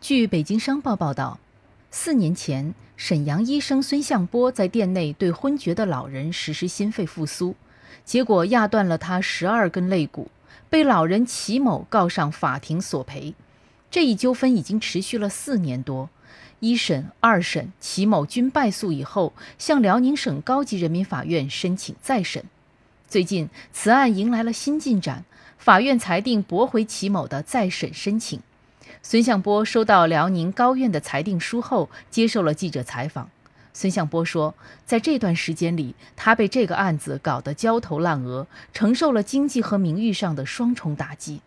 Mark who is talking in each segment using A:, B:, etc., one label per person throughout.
A: 据北京商报报道，四年前，沈阳医生孙向波在店内对昏厥的老人实施心肺复苏，结果压断了他十二根肋骨，被老人齐某告上法庭索赔。这一纠纷已经持续了四年多，一审、二审齐某均败诉以后，向辽宁省高级人民法院申请再审。最近，此案迎来了新进展，法院裁定驳回齐某的再审申请。孙向波收到辽宁高院的裁定书后，接受了记者采访。孙向波说，在这段时间里，他被这个案子搞得焦头烂额，承受了经济和名誉上的双重打击。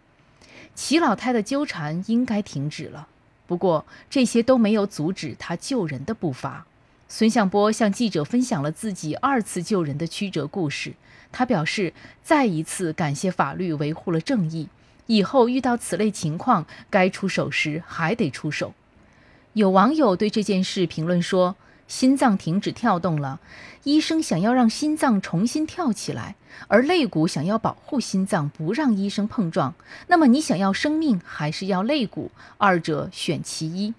A: 齐老太的纠缠应该停止了，不过这些都没有阻止他救人的步伐。孙向波向记者分享了自己二次救人的曲折故事。他表示，再一次感谢法律维护了正义。以后遇到此类情况，该出手时还得出手。有网友对这件事评论说：“心脏停止跳动了，医生想要让心脏重新跳起来，而肋骨想要保护心脏，不让医生碰撞。那么你想要生命还是要肋骨？二者选其一。”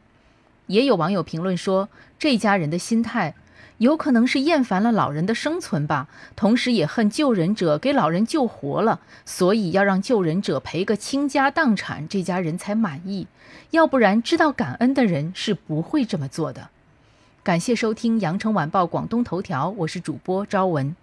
A: 也有网友评论说：“这家人的心态。”有可能是厌烦了老人的生存吧，同时也恨救人者给老人救活了，所以要让救人者赔个倾家荡产，这家人才满意。要不然，知道感恩的人是不会这么做的。感谢收听《羊城晚报广东头条》，我是主播朝文。